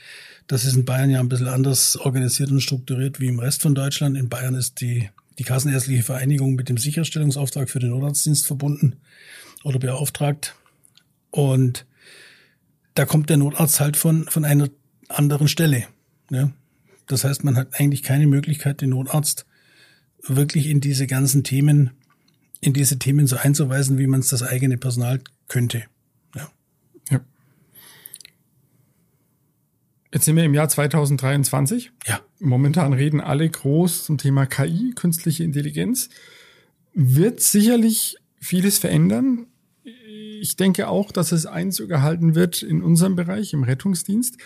Das ist in Bayern ja ein bisschen anders organisiert und strukturiert wie im Rest von Deutschland. In Bayern ist die die Kassenärztliche Vereinigung mit dem Sicherstellungsauftrag für den Notarztdienst verbunden oder beauftragt. Und da kommt der Notarzt halt von, von einer anderen Stelle. Ja? Das heißt, man hat eigentlich keine Möglichkeit, den Notarzt wirklich in diese ganzen Themen, in diese Themen so einzuweisen, wie man es das eigene Personal könnte. Ja. ja. Jetzt sind wir im Jahr 2023. Ja. Momentan reden alle groß zum Thema KI, künstliche Intelligenz. Wird sicherlich vieles verändern. Ich denke auch, dass es Einzug erhalten wird in unserem Bereich, im Rettungsdienst.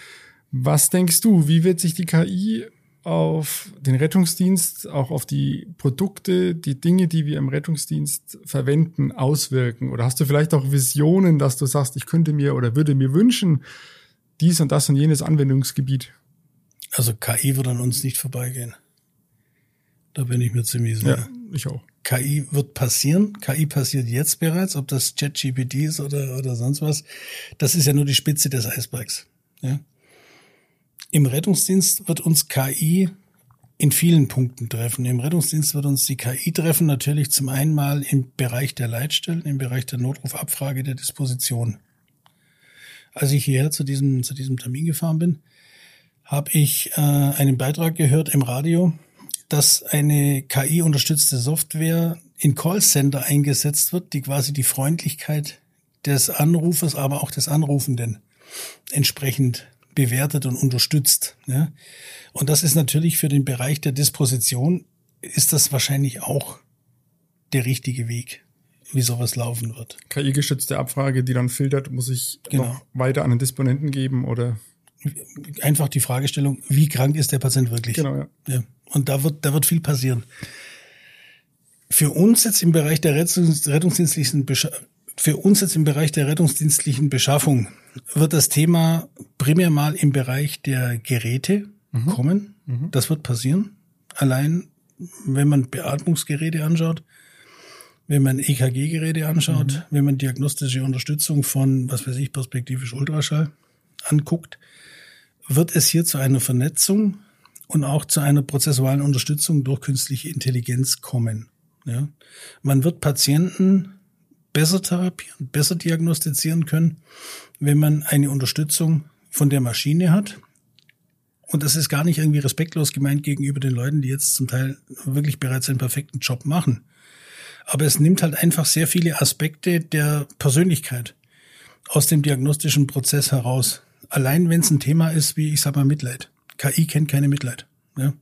Was denkst du, wie wird sich die KI auf den Rettungsdienst, auch auf die Produkte, die Dinge, die wir im Rettungsdienst verwenden, auswirken? Oder hast du vielleicht auch Visionen, dass du sagst, ich könnte mir oder würde mir wünschen, dies und das und jenes Anwendungsgebiet? Also KI wird an uns nicht vorbeigehen. Da bin ich mir ziemlich sicher. Ja, ich auch. KI wird passieren. KI passiert jetzt bereits, ob das ChatGPT ist oder, oder sonst was. Das ist ja nur die Spitze des Eisbergs. Ja? Im Rettungsdienst wird uns KI in vielen Punkten treffen. Im Rettungsdienst wird uns die KI treffen, natürlich zum einen mal im Bereich der Leitstellen, im Bereich der Notrufabfrage der Disposition. Als ich hierher zu diesem, zu diesem Termin gefahren bin, habe ich äh, einen Beitrag gehört im Radio, dass eine KI-unterstützte Software in Callcenter eingesetzt wird, die quasi die Freundlichkeit des Anrufers, aber auch des Anrufenden entsprechend bewertet und unterstützt. Ja? Und das ist natürlich für den Bereich der Disposition, ist das wahrscheinlich auch der richtige Weg, wie sowas laufen wird. KI-gestützte Abfrage, die dann filtert, muss ich genau. noch weiter an den Disponenten geben oder? Einfach die Fragestellung, wie krank ist der Patient wirklich? Genau, ja. ja. Und da wird, da wird viel passieren. Für uns jetzt im Bereich der Rettungs rettungsdienstlichen für uns jetzt im Bereich der rettungsdienstlichen Beschaffung wird das Thema primär mal im Bereich der Geräte mhm. kommen. Mhm. Das wird passieren. Allein, wenn man Beatmungsgeräte anschaut, wenn man EKG-Geräte anschaut, mhm. wenn man diagnostische Unterstützung von, was weiß ich, perspektivisch Ultraschall anguckt, wird es hier zu einer Vernetzung und auch zu einer prozessualen Unterstützung durch künstliche Intelligenz kommen. Ja. Man wird Patienten besser therapieren, besser diagnostizieren können, wenn man eine Unterstützung von der Maschine hat. Und das ist gar nicht irgendwie respektlos gemeint gegenüber den Leuten, die jetzt zum Teil wirklich bereits einen perfekten Job machen. Aber es nimmt halt einfach sehr viele Aspekte der Persönlichkeit aus dem diagnostischen Prozess heraus. Allein wenn es ein Thema ist wie, ich sag mal, Mitleid. KI kennt keine Mitleid. Ja?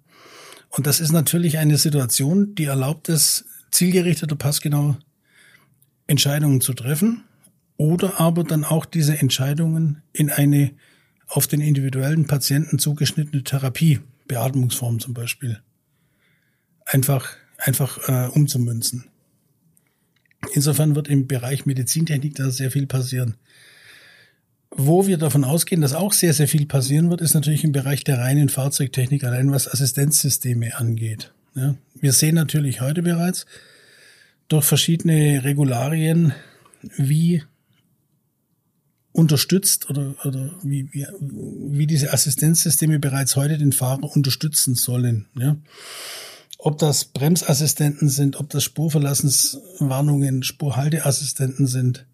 Und das ist natürlich eine Situation, die erlaubt es, zielgerichteter, passgenau Entscheidungen zu treffen oder aber dann auch diese Entscheidungen in eine auf den individuellen Patienten zugeschnittene Therapie, Beatmungsform zum Beispiel, einfach, einfach äh, umzumünzen. Insofern wird im Bereich Medizintechnik da sehr viel passieren. Wo wir davon ausgehen, dass auch sehr, sehr viel passieren wird, ist natürlich im Bereich der reinen Fahrzeugtechnik, allein was Assistenzsysteme angeht. Ja, wir sehen natürlich heute bereits durch verschiedene Regularien, wie unterstützt oder, oder wie, wie, wie diese Assistenzsysteme bereits heute den Fahrer unterstützen sollen. Ja? Ob das Bremsassistenten sind, ob das Spurverlassenswarnungen, Spurhalteassistenten sind,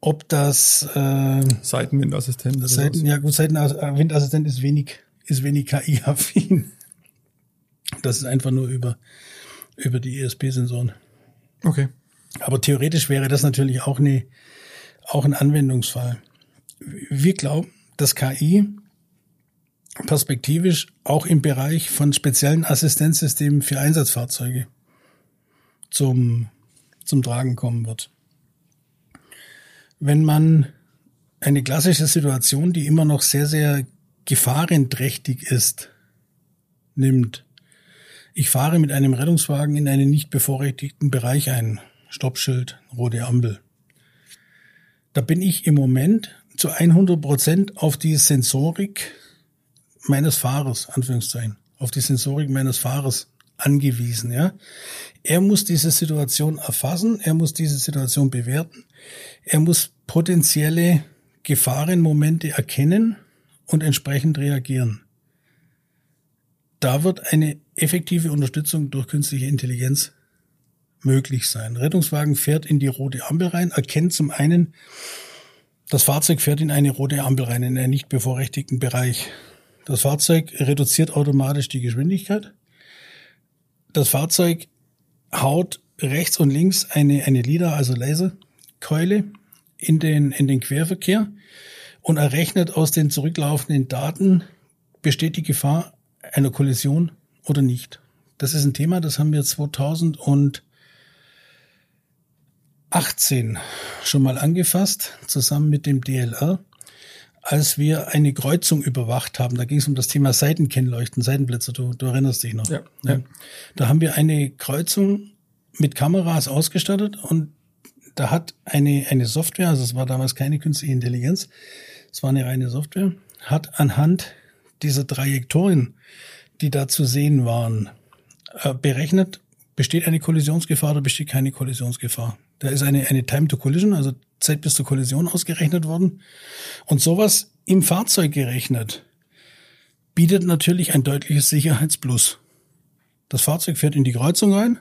ob das äh, Seitenwindassistent. Seiten, ja gut, Seitenwindassistent ist wenig, ist wenig KI-affin. Das ist einfach nur über, über die ESP-Sensoren. Okay. Aber theoretisch wäre das natürlich auch, eine, auch ein Anwendungsfall. Wir glauben, dass KI perspektivisch auch im Bereich von speziellen Assistenzsystemen für Einsatzfahrzeuge zum, zum Tragen kommen wird wenn man eine klassische Situation, die immer noch sehr, sehr gefahrenträchtig ist, nimmt. Ich fahre mit einem Rettungswagen in einen nicht bevorrechtigten Bereich ein. Stoppschild, rote Ampel. Da bin ich im Moment zu 100 Prozent auf die Sensorik meines Fahrers, Anführungszeichen, auf die Sensorik meines Fahrers angewiesen, ja. Er muss diese Situation erfassen, er muss diese Situation bewerten, er muss potenzielle Gefahrenmomente erkennen und entsprechend reagieren. Da wird eine effektive Unterstützung durch künstliche Intelligenz möglich sein. Rettungswagen fährt in die rote Ampel rein, erkennt zum einen, das Fahrzeug fährt in eine rote Ampel rein, in einen nicht bevorrechtigten Bereich. Das Fahrzeug reduziert automatisch die Geschwindigkeit. Das Fahrzeug haut rechts und links eine, eine LIDAR, also Laserkeule in den, in den Querverkehr und errechnet aus den zurücklaufenden Daten, besteht die Gefahr einer Kollision oder nicht. Das ist ein Thema, das haben wir 2018 schon mal angefasst, zusammen mit dem DLR. Als wir eine Kreuzung überwacht haben. Da ging es um das Thema Seitenkennleuchten, Seitenblitzer, du, du erinnerst dich noch. Ja, ja. Da haben wir eine Kreuzung mit Kameras ausgestattet und da hat eine, eine Software, also es war damals keine künstliche Intelligenz, es war eine reine Software, hat anhand dieser Trajektorien, die da zu sehen waren, äh, berechnet, besteht eine Kollisionsgefahr oder besteht keine Kollisionsgefahr. Da ist eine, eine Time to Collision, also Zeit bis zur Kollision ausgerechnet worden. Und sowas im Fahrzeug gerechnet, bietet natürlich ein deutliches Sicherheitsplus. Das Fahrzeug fährt in die Kreuzung rein,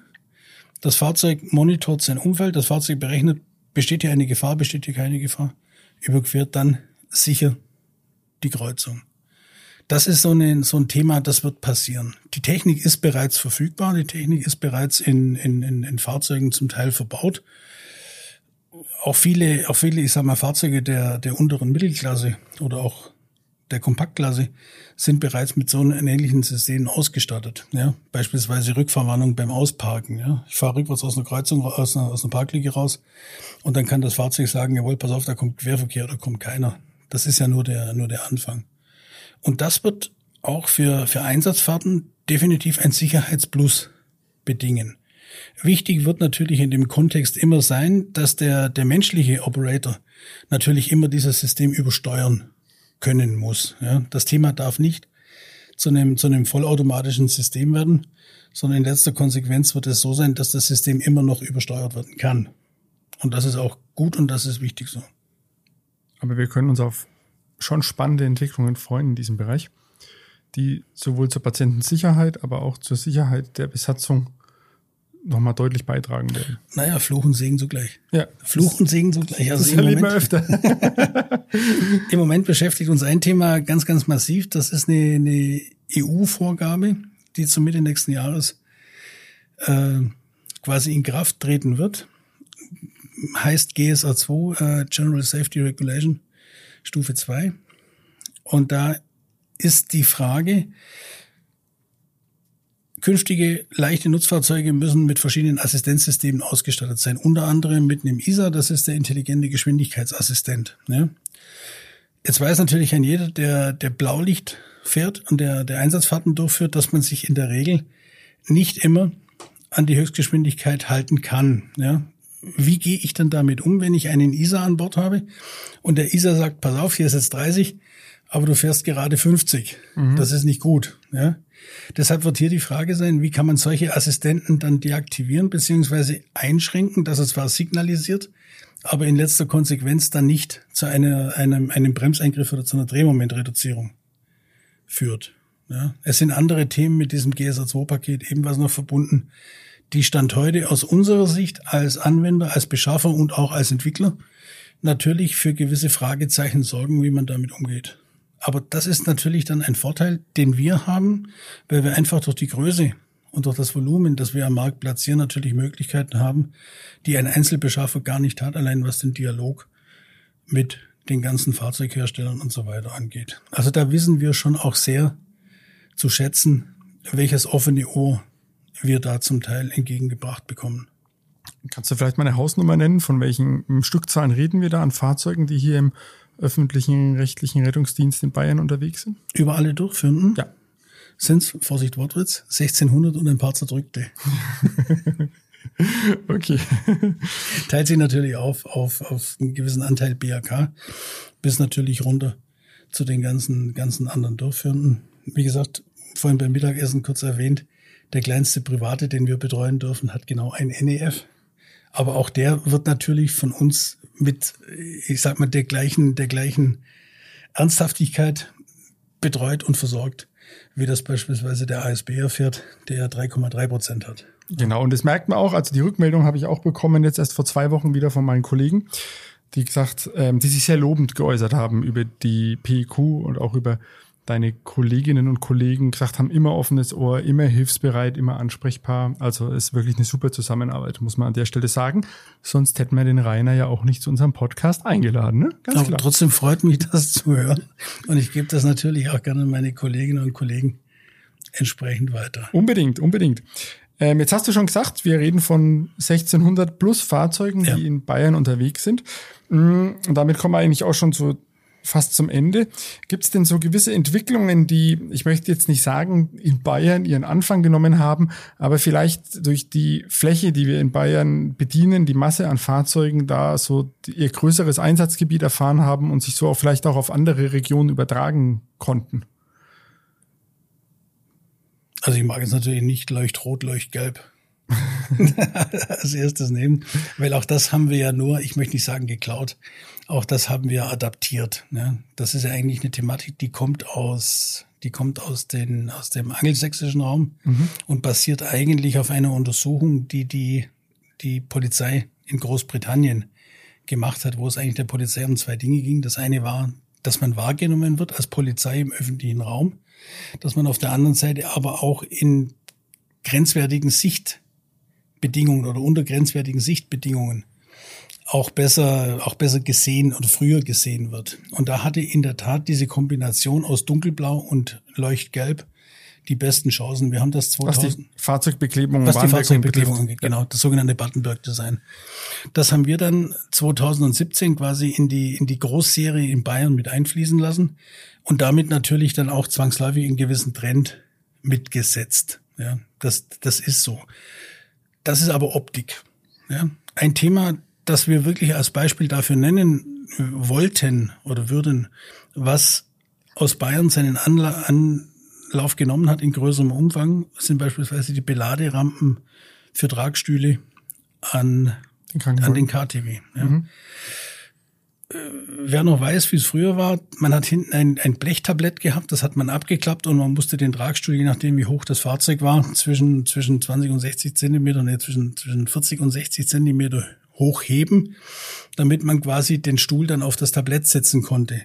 das Fahrzeug monitort sein Umfeld, das Fahrzeug berechnet, besteht hier eine Gefahr, besteht hier keine Gefahr, überquert dann sicher die Kreuzung. Das ist so, eine, so ein Thema, das wird passieren. Die Technik ist bereits verfügbar, die Technik ist bereits in, in, in, in Fahrzeugen zum Teil verbaut auch viele, auch viele, ich sag mal, Fahrzeuge der, der unteren Mittelklasse oder auch der Kompaktklasse sind bereits mit so einem ähnlichen System ausgestattet. Ja, beispielsweise Rückfahrwarnung beim Ausparken. Ja, ich fahre rückwärts aus einer Kreuzung, aus einer, aus einer Parklücke raus und dann kann das Fahrzeug sagen, jawohl, pass auf, da kommt Querverkehr oder kommt keiner. Das ist ja nur der, nur der Anfang. Und das wird auch für, für Einsatzfahrten definitiv ein Sicherheitsplus bedingen. Wichtig wird natürlich in dem Kontext immer sein, dass der, der menschliche Operator natürlich immer dieses System übersteuern können muss. Ja, das Thema darf nicht zu einem, zu einem vollautomatischen System werden, sondern in letzter Konsequenz wird es so sein, dass das System immer noch übersteuert werden kann. Und das ist auch gut und das ist wichtig so. Aber wir können uns auf schon spannende Entwicklungen freuen in diesem Bereich, die sowohl zur Patientensicherheit, aber auch zur Sicherheit der Besatzung nochmal deutlich beitragen werden. Naja, Fluch und Segen zugleich. Ja. Fluch und Segen zugleich. Also das erleben wir öfter. Im Moment beschäftigt uns ein Thema ganz, ganz massiv. Das ist eine, eine EU-Vorgabe, die zum Mitte nächsten Jahres äh, quasi in Kraft treten wird. Heißt GSA 2, äh, General Safety Regulation, Stufe 2. Und da ist die Frage, Künftige leichte Nutzfahrzeuge müssen mit verschiedenen Assistenzsystemen ausgestattet sein. Unter anderem mit einem ISA, das ist der intelligente Geschwindigkeitsassistent. Ne? Jetzt weiß natürlich ein jeder, der, der Blaulicht fährt und der, der Einsatzfahrten durchführt, dass man sich in der Regel nicht immer an die Höchstgeschwindigkeit halten kann. Ja? Wie gehe ich dann damit um, wenn ich einen ISA an Bord habe und der ISA sagt, pass auf, hier ist jetzt 30, aber du fährst gerade 50. Mhm. Das ist nicht gut. Ja? Deshalb wird hier die Frage sein, wie kann man solche Assistenten dann deaktivieren bzw. einschränken, dass es zwar signalisiert, aber in letzter Konsequenz dann nicht zu einer, einem, einem Bremseingriff oder zu einer Drehmomentreduzierung führt. Ja, es sind andere Themen mit diesem GSA2-Paket ebenfalls noch verbunden, die Stand heute aus unserer Sicht als Anwender, als Beschaffer und auch als Entwickler natürlich für gewisse Fragezeichen sorgen, wie man damit umgeht. Aber das ist natürlich dann ein Vorteil, den wir haben, weil wir einfach durch die Größe und durch das Volumen, das wir am Markt platzieren, natürlich Möglichkeiten haben, die ein Einzelbeschaffer gar nicht hat, allein was den Dialog mit den ganzen Fahrzeugherstellern und so weiter angeht. Also da wissen wir schon auch sehr zu schätzen, welches offene Ohr wir da zum Teil entgegengebracht bekommen. Kannst du vielleicht mal eine Hausnummer nennen? Von welchen Stückzahlen reden wir da an Fahrzeugen, die hier im öffentlichen rechtlichen Rettungsdienst in Bayern unterwegs sind? Über alle durchführenden? Ja. Sind Vorsicht Wortwitz, 1600 und ein paar zerdrückte. okay. Teilt sich natürlich auf, auf, auf einen gewissen Anteil BAK, bis natürlich runter zu den ganzen, ganzen anderen Durchführenden. Wie gesagt, vorhin beim Mittagessen kurz erwähnt, der kleinste Private, den wir betreuen dürfen, hat genau ein NEF. Aber auch der wird natürlich von uns mit, ich sag mal, der gleichen, der gleichen Ernsthaftigkeit betreut und versorgt, wie das beispielsweise der ASB erfährt, der 3,3 Prozent hat. Genau, und das merkt man auch. Also die Rückmeldung habe ich auch bekommen, jetzt erst vor zwei Wochen wieder von meinen Kollegen, die gesagt, ähm, die sich sehr lobend geäußert haben über die PIQ und auch über deine Kolleginnen und Kollegen gesagt haben, immer offenes Ohr, immer hilfsbereit, immer ansprechbar. Also ist wirklich eine super Zusammenarbeit, muss man an der Stelle sagen. Sonst hätten wir den Rainer ja auch nicht zu unserem Podcast eingeladen. Ne? Ganz Aber klar. trotzdem freut mich das zu hören. Und ich gebe das natürlich auch gerne meine Kolleginnen und Kollegen entsprechend weiter. Unbedingt, unbedingt. Ähm, jetzt hast du schon gesagt, wir reden von 1600 plus Fahrzeugen, ja. die in Bayern unterwegs sind. Mm, und damit kommen wir eigentlich auch schon zu fast zum Ende. Gibt es denn so gewisse Entwicklungen, die, ich möchte jetzt nicht sagen, in Bayern ihren Anfang genommen haben, aber vielleicht durch die Fläche, die wir in Bayern bedienen, die Masse an Fahrzeugen da so ihr größeres Einsatzgebiet erfahren haben und sich so auch vielleicht auch auf andere Regionen übertragen konnten? Also ich mag es natürlich nicht leuchtrot, leuchtgelb. als erstes nehmen, weil auch das haben wir ja nur, ich möchte nicht sagen geklaut, auch das haben wir adaptiert. Ne? Das ist ja eigentlich eine Thematik, die kommt aus, die kommt aus, den, aus dem angelsächsischen Raum mhm. und basiert eigentlich auf einer Untersuchung, die die, die Polizei in Großbritannien gemacht hat, wo es eigentlich der Polizei um zwei Dinge ging. Das eine war, dass man wahrgenommen wird als Polizei im öffentlichen Raum, dass man auf der anderen Seite aber auch in grenzwertigen Sicht Bedingungen oder unter grenzwertigen Sichtbedingungen auch besser, auch besser gesehen oder früher gesehen wird. Und da hatte in der Tat diese Kombination aus dunkelblau und leuchtgelb die besten Chancen. Wir haben das 2000. Was die Fahrzeugbeklebung, was die Fahrzeugbeklebung angeht, genau, das sogenannte Battenberg-Design. Das haben wir dann 2017 quasi in die, in die Großserie in Bayern mit einfließen lassen und damit natürlich dann auch zwangsläufig einen gewissen Trend mitgesetzt. Ja, das, das ist so. Das ist aber Optik. Ja? Ein Thema, das wir wirklich als Beispiel dafür nennen wollten oder würden, was aus Bayern seinen Anla Anlauf genommen hat in größerem Umfang, sind beispielsweise die Beladerampen für Tragstühle an, den an den KTW. Ja. Mhm wer noch weiß, wie es früher war, man hat hinten ein, ein Blechtablett gehabt, das hat man abgeklappt und man musste den Tragstuhl, je nachdem wie hoch das Fahrzeug war, zwischen, zwischen 20 und 60 Zentimeter, nee, zwischen, zwischen 40 und 60 Zentimeter hochheben, damit man quasi den Stuhl dann auf das Tablett setzen konnte.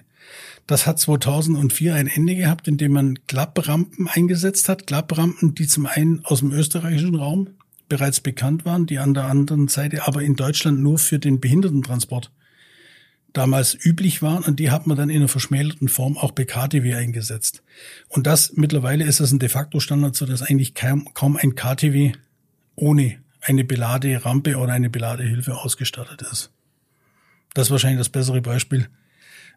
Das hat 2004 ein Ende gehabt, indem man Klapprampen eingesetzt hat. Klapprampen, die zum einen aus dem österreichischen Raum bereits bekannt waren, die an der anderen Seite aber in Deutschland nur für den Behindertentransport damals üblich waren und die hat man dann in einer verschmälerten Form auch bei KTW eingesetzt. Und das mittlerweile ist das ein de facto Standard, so dass eigentlich kaum, kaum ein KTW ohne eine Beladerampe oder eine Beladehilfe ausgestattet ist. Das ist wahrscheinlich das bessere Beispiel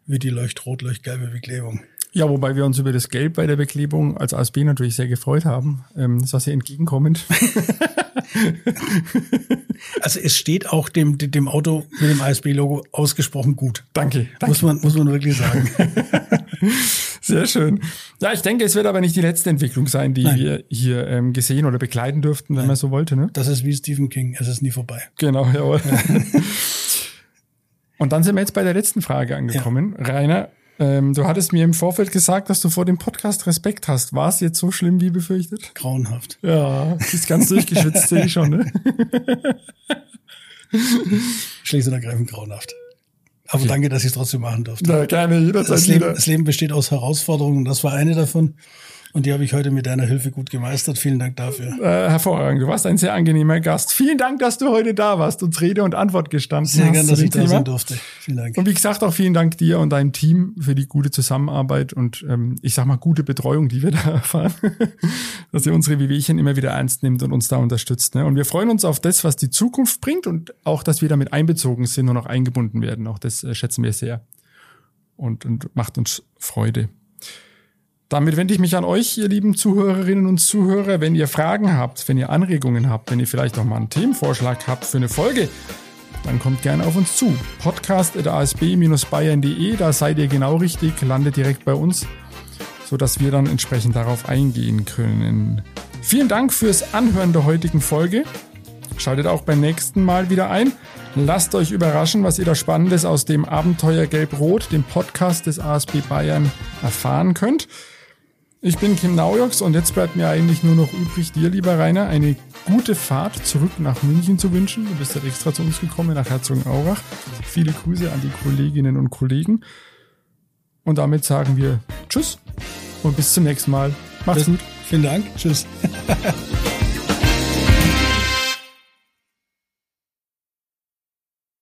wie die leuchtrot, leuchtgelbe Beklebung. Ja, wobei wir uns über das Gelb bei der Beklebung als ASB natürlich sehr gefreut haben. Ähm, das war sehr entgegenkommend. also es steht auch dem, dem Auto mit dem ASB-Logo ausgesprochen gut. Danke, danke. Muss man, muss man wirklich sagen. Sehr schön. Ja, ich denke, es wird aber nicht die letzte Entwicklung sein, die Nein. wir hier ähm, gesehen oder begleiten dürften, wenn man so wollte. Ne? Das ist wie Stephen King, es ist nie vorbei. Genau, jawohl. Und dann sind wir jetzt bei der letzten Frage angekommen. Ja. Rainer, ähm, du hattest mir im Vorfeld gesagt, dass du vor dem Podcast Respekt hast. War es jetzt so schlimm wie befürchtet? Grauenhaft. Ja, ist ganz durchgeschwitzt, sehe ich schon. Ne? Schlicht und ergreifend grauenhaft. Aber danke, dass ich es trotzdem machen durfte. Na, gerne, jederzeit das Leben, das Leben besteht aus Herausforderungen. Das war eine davon. Und die habe ich heute mit deiner Hilfe gut gemeistert. Vielen Dank dafür. Äh, hervorragend. Du warst ein sehr angenehmer Gast. Vielen Dank, dass du heute da warst und Rede und Antwort gestanden sehr hast. Sehr gern, dass ich da sein durfte. Vielen Dank. Und wie gesagt, auch vielen Dank dir und deinem Team für die gute Zusammenarbeit und ähm, ich sag mal gute Betreuung, die wir da erfahren. dass ihr unsere Wehwehchen immer wieder ernst nimmt und uns da unterstützt. Ne? Und wir freuen uns auf das, was die Zukunft bringt und auch, dass wir damit einbezogen sind und auch eingebunden werden. Auch das äh, schätzen wir sehr. Und, und macht uns Freude. Damit wende ich mich an euch, ihr lieben Zuhörerinnen und Zuhörer. Wenn ihr Fragen habt, wenn ihr Anregungen habt, wenn ihr vielleicht auch mal einen Themenvorschlag habt für eine Folge, dann kommt gerne auf uns zu. Podcast.asb-bayern.de, da seid ihr genau richtig, landet direkt bei uns, sodass wir dann entsprechend darauf eingehen können. Vielen Dank fürs Anhören der heutigen Folge. Schaltet auch beim nächsten Mal wieder ein. Lasst euch überraschen, was ihr da Spannendes aus dem Abenteuer Gelb-Rot, dem Podcast des ASB Bayern, erfahren könnt. Ich bin Kim Naujoks und jetzt bleibt mir eigentlich nur noch übrig, dir, lieber Rainer, eine gute Fahrt zurück nach München zu wünschen. Du bist ja extra zu uns gekommen, nach Herzogenaurach. Viele Grüße an die Kolleginnen und Kollegen. Und damit sagen wir Tschüss und bis zum nächsten Mal. Macht's gut. Vielen Dank. Tschüss.